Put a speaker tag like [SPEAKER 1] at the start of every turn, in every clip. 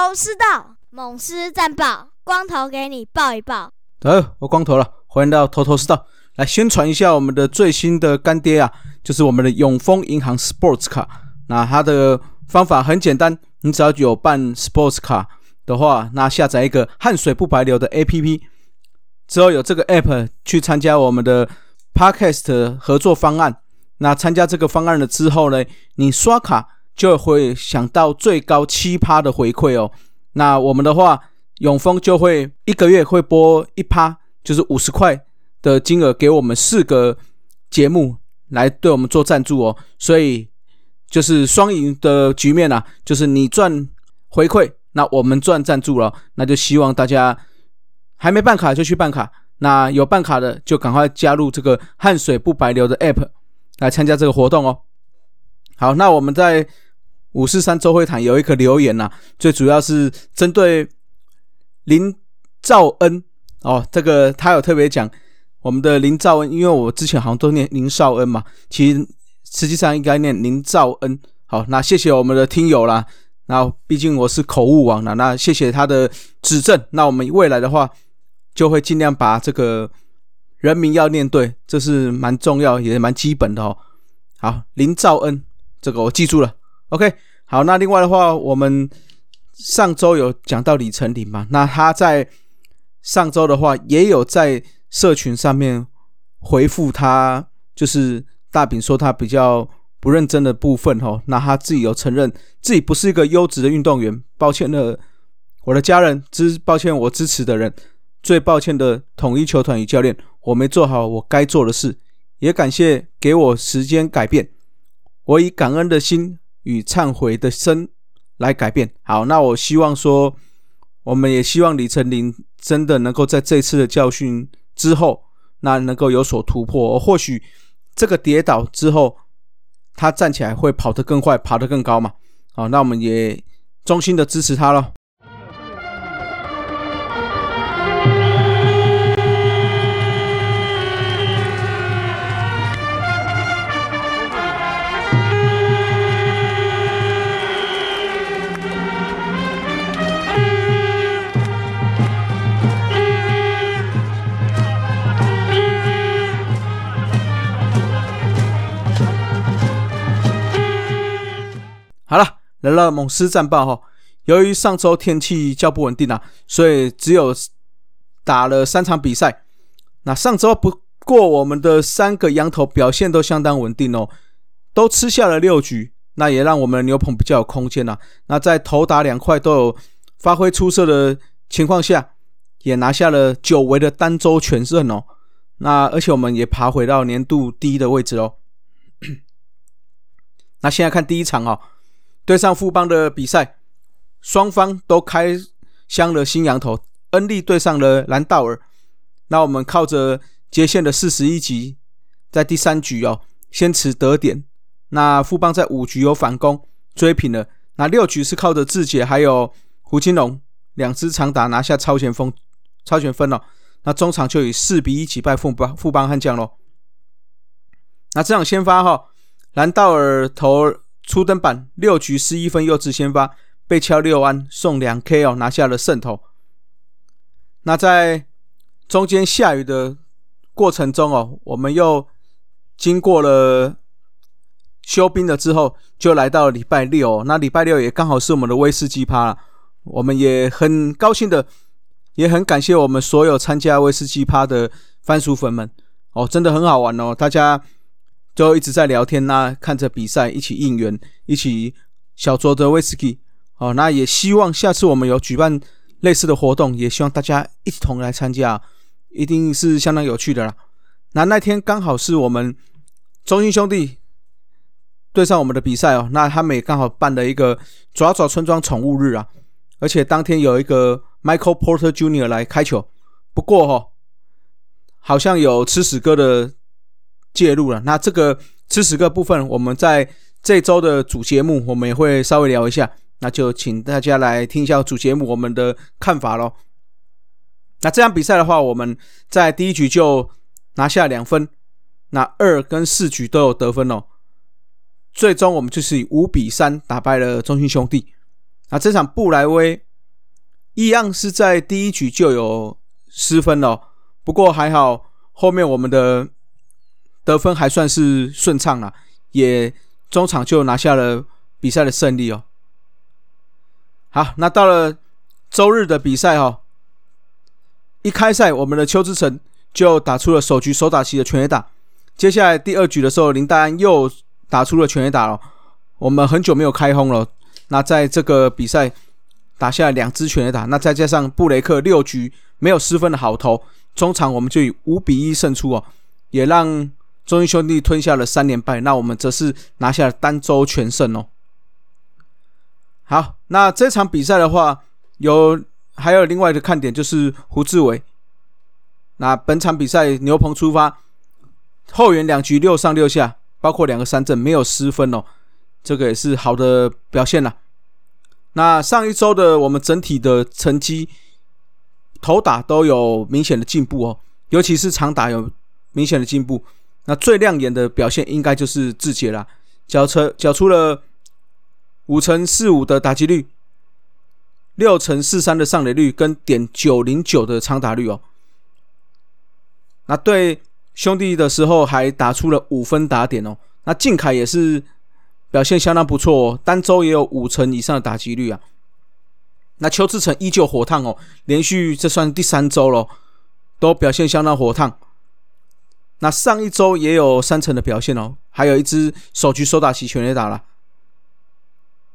[SPEAKER 1] 头头是道，猛狮战报，光头给你报一报。
[SPEAKER 2] 得，我光头了，欢迎到头头是道，来宣传一下我们的最新的干爹啊，就是我们的永丰银行 Sports 卡。那它的方法很简单，你只要有办 Sports 卡的话，那下载一个汗水不白流的 APP，之后有这个 App 去参加我们的 Podcast 合作方案。那参加这个方案了之后呢，你刷卡就会想到最高七趴的回馈哦。那我们的话，永丰就会一个月会拨一趴，就是五十块的金额给我们四个节目来对我们做赞助哦。所以就是双赢的局面啊，就是你赚回馈，那我们赚赞助了。那就希望大家还没办卡就去办卡，那有办卡的就赶快加入这个汗水不白流的 App。来参加这个活动哦。好，那我们在五四三周会谈有一个留言呐，最主要是针对林兆恩哦，这个他有特别讲我们的林兆恩，因为我之前好像都念林少恩嘛，其实实际上应该念林兆恩。好，那谢谢我们的听友啦，那毕竟我是口误王了，那谢谢他的指正。那我们未来的话，就会尽量把这个。人名要念对，这是蛮重要也蛮基本的哦。好，林兆恩，这个我记住了。OK，好，那另外的话，我们上周有讲到李成林嘛？那他在上周的话，也有在社群上面回复他，就是大饼说他比较不认真的部分哦。那他自己有承认自己不是一个优质的运动员，抱歉了，我的家人支，抱歉我支持的人，最抱歉的统一球团与教练。我没做好我该做的事，也感谢给我时间改变。我以感恩的心与忏悔的身来改变。好，那我希望说，我们也希望李成林真的能够在这次的教训之后，那能够有所突破。或许这个跌倒之后，他站起来会跑得更快，爬得更高嘛？好，那我们也衷心的支持他了。了，来了猛狮战报哈。由于上周天气较不稳定啊，所以只有打了三场比赛。那上周不过我们的三个羊头表现都相当稳定哦，都吃下了六局，那也让我们的牛棚比较有空间呐。那在头打两块都有发挥出色的情况下，也拿下了久违的单周全胜哦。那而且我们也爬回到年度第一的位置哦。那现在看第一场哦。对上富邦的比赛，双方都开箱了新羊头，恩利对上了兰道尔。那我们靠着接线的四十一集，在第三局哦，先持得点。那富邦在五局有反攻追平了。那六局是靠着志杰还有胡金龙两支长打拿下超前锋超前分了。那中场就以四比一击败富邦富邦悍将喽。那这场先发哈，兰道尔投。初登板六局十一分，幼稚先发被敲六安送两 K 哦，拿下了胜投。那在中间下雨的过程中哦，我们又经过了休兵了之后，就来到礼拜六哦。那礼拜六也刚好是我们的威士忌趴，我们也很高兴的，也很感谢我们所有参加威士忌趴的番薯粉们哦，真的很好玩哦，大家。就一直在聊天呐，看着比赛，一起应援，一起小酌的威士忌。哦，那也希望下次我们有举办类似的活动，也希望大家一同来参加，一定是相当有趣的啦。那那天刚好是我们中心兄弟对上我们的比赛哦，那他们也刚好办了一个爪爪村庄宠物日啊，而且当天有一个 Michael Porter Jr. 来开球，不过哈，好像有吃屎哥的。介入了，那这个吃屎个部分，我们在这周的主节目，我们也会稍微聊一下，那就请大家来听一下主节目我们的看法喽。那这场比赛的话，我们在第一局就拿下两分，那二跟四局都有得分哦。最终我们就是以五比三打败了中心兄弟。那这场布莱威一样是在第一局就有失分了，不过还好后面我们的得分还算是顺畅了，也中场就拿下了比赛的胜利哦。好，那到了周日的比赛哈，一开赛我们的邱志成就打出了首局首打席的全垒打，接下来第二局的时候林丹又打出了全垒打了，我们很久没有开轰了，那在这个比赛打下两支全垒打，那再加上布雷克六局没有失分的好投，中场我们就以五比一胜出哦，也让中英兄弟吞下了三连败，那我们则是拿下了单周全胜哦。好，那这场比赛的话，有还有另外的看点就是胡志伟。那本场比赛牛棚出发，后援两局六上六下，包括两个三振，没有失分哦，这个也是好的表现了。那上一周的我们整体的成绩，投打都有明显的进步哦，尤其是长打有明显的进步。那最亮眼的表现应该就是志杰了，缴车缴出了。五乘四五的打击率，六乘四三的上垒率，跟点九零九的长打率哦。那对兄弟的时候还打出了五分打点哦。那靖凯也是表现相当不错哦，单周也有五成以上的打击率啊。那邱志成依旧火烫哦，连续这算第三周了，都表现相当火烫。那上一周也有三成的表现哦，还有一支首局收打齐全垒打了。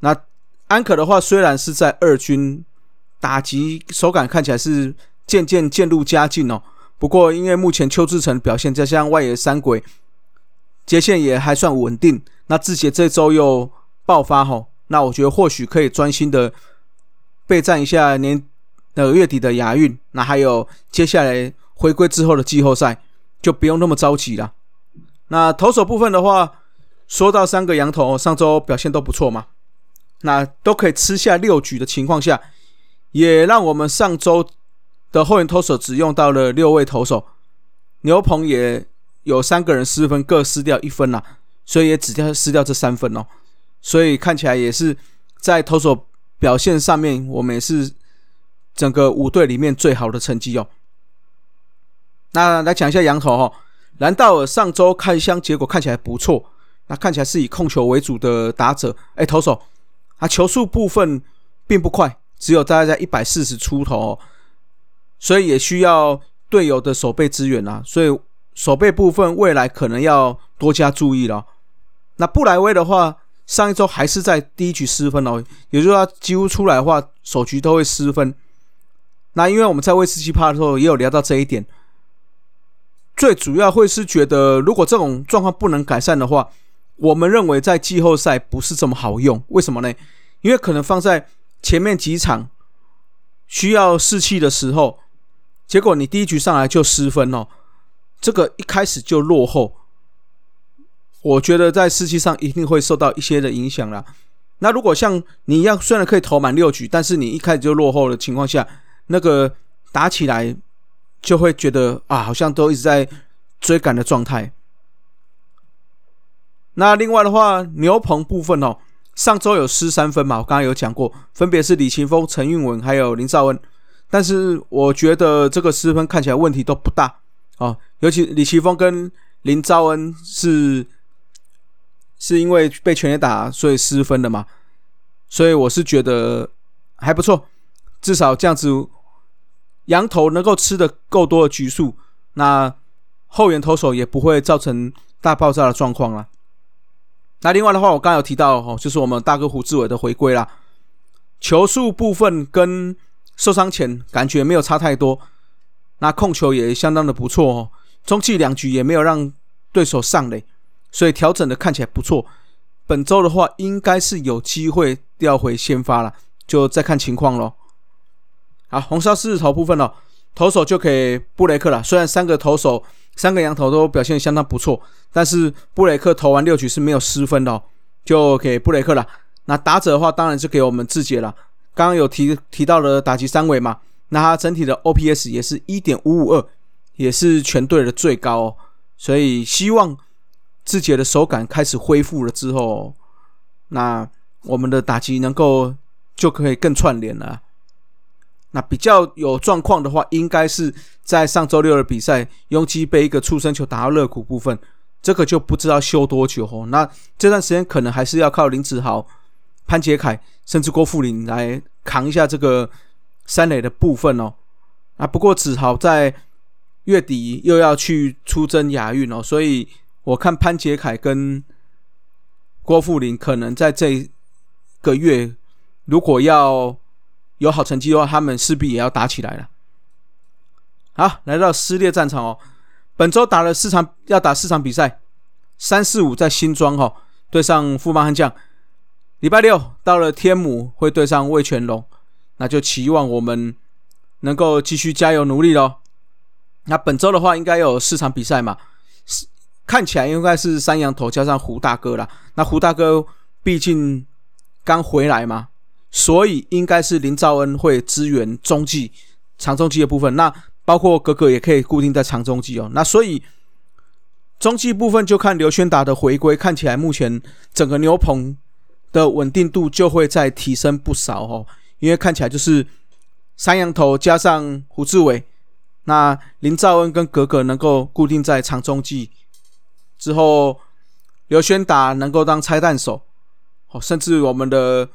[SPEAKER 2] 那安可的话，虽然是在二军打击手感看起来是渐渐渐入佳境哦，不过因为目前邱志成表现加上外野三鬼接线也还算稳定，那志杰这周又爆发吼，那我觉得或许可以专心的备战一下年呃月底的亚运，那还有接下来回归之后的季后赛，就不用那么着急了。那投手部分的话，说到三个羊头，上周表现都不错嘛。那都可以吃下六局的情况下，也让我们上周的后援投手只用到了六位投手，牛棚也有三个人失分，各失掉一分啦，所以也只掉失掉这三分哦。所以看起来也是在投手表现上面，我们也是整个五队里面最好的成绩哦。那来讲一下羊头哈，兰道尔上周开箱结果看起来不错，那看起来是以控球为主的打者，哎，投手。啊，球速部分并不快，只有大概在一百四十出头，所以也需要队友的守备支援啊。所以守备部分未来可能要多加注意了。那布莱威的话，上一周还是在第一局失分哦，也就是说几乎出来的话，首局都会失分。那因为我们在威士忌趴的时候也有聊到这一点，最主要会是觉得如果这种状况不能改善的话。我们认为在季后赛不是这么好用，为什么呢？因为可能放在前面几场需要士气的时候，结果你第一局上来就失分哦，这个一开始就落后，我觉得在士气上一定会受到一些的影响了。那如果像你一样，虽然可以投满六局，但是你一开始就落后的情况下，那个打起来就会觉得啊，好像都一直在追赶的状态。那另外的话，牛棚部分哦，上周有失三分嘛，我刚刚有讲过，分别是李奇峰、陈运文还有林兆恩，但是我觉得这个失分看起来问题都不大哦，尤其李奇峰跟林兆恩是是因为被全垒打所以失分的嘛，所以我是觉得还不错，至少这样子羊头能够吃的够多的局数，那后援投手也不会造成大爆炸的状况了。那另外的话，我刚刚有提到哦，就是我们大哥胡志伟的回归啦。球速部分跟受伤前感觉没有差太多，那控球也相当的不错哦。中期两局也没有让对手上垒，所以调整的看起来不错。本周的话，应该是有机会调回先发了，就再看情况咯。好，红烧狮子头部分哦，投手就给布雷克了。虽然三个投手。三个羊头都表现相当不错，但是布雷克投完六局是没有失分的，就给布雷克了。那打者的话，当然是给我们志杰了。刚刚有提提到了打击三围嘛，那他整体的 OPS 也是一点五五二，也是全队的最高。哦。所以希望志杰的手感开始恢复了之后，那我们的打击能够就可以更串联了。那比较有状况的话，应该是在上周六的比赛，拥挤被一个出生球打到肋骨部分，这个就不知道修多久哦。那这段时间可能还是要靠林子豪、潘杰凯，甚至郭富林来扛一下这个三垒的部分哦。啊，不过子豪在月底又要去出征亚运哦，所以我看潘杰凯跟郭富林可能在这个月，如果要。有好成绩的话，他们势必也要打起来了。好，来到撕裂战场哦。本周打了四场，要打四场比赛。三四五在新庄哈对上富邦悍将。礼拜六到了天母会对上魏全龙，那就期望我们能够继续加油努力喽。那本周的话，应该有四场比赛嘛？看起来应该是三羊头加上胡大哥啦。那胡大哥毕竟刚回来嘛。所以应该是林兆恩会支援中继、长中继的部分，那包括格格也可以固定在长中继哦。那所以中继部分就看刘轩达的回归，看起来目前整个牛棚的稳定度就会再提升不少哦。因为看起来就是三羊头加上胡志伟，那林兆恩跟格格能够固定在长中继之后，刘轩达能够当拆弹手，哦，甚至我们的。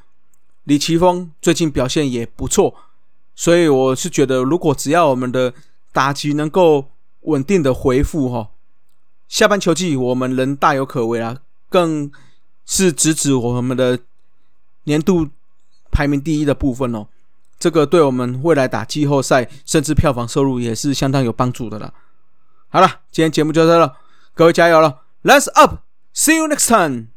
[SPEAKER 2] 李奇峰最近表现也不错，所以我是觉得，如果只要我们的打击能够稳定的回复哈，下半球季我们仍大有可为啊！更是直指我们的年度排名第一的部分哦，这个对我们未来打季后赛甚至票房收入也是相当有帮助的了。好了，今天节目就到这了，各位加油了，Let's up，See you next time。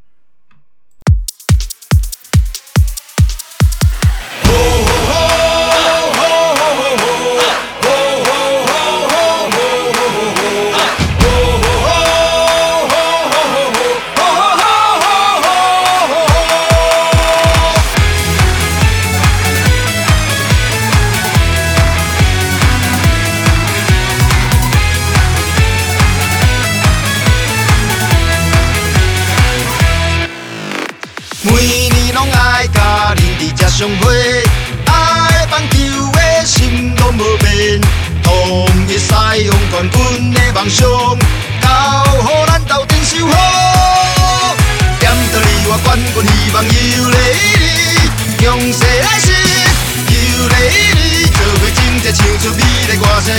[SPEAKER 2] 相会，爱棒球的心拢无变，统一西洋冠军的梦想，交予咱斗阵守好。点到你我冠军希望有你你，强势来势有你你，做伙真正唱出美丽歌声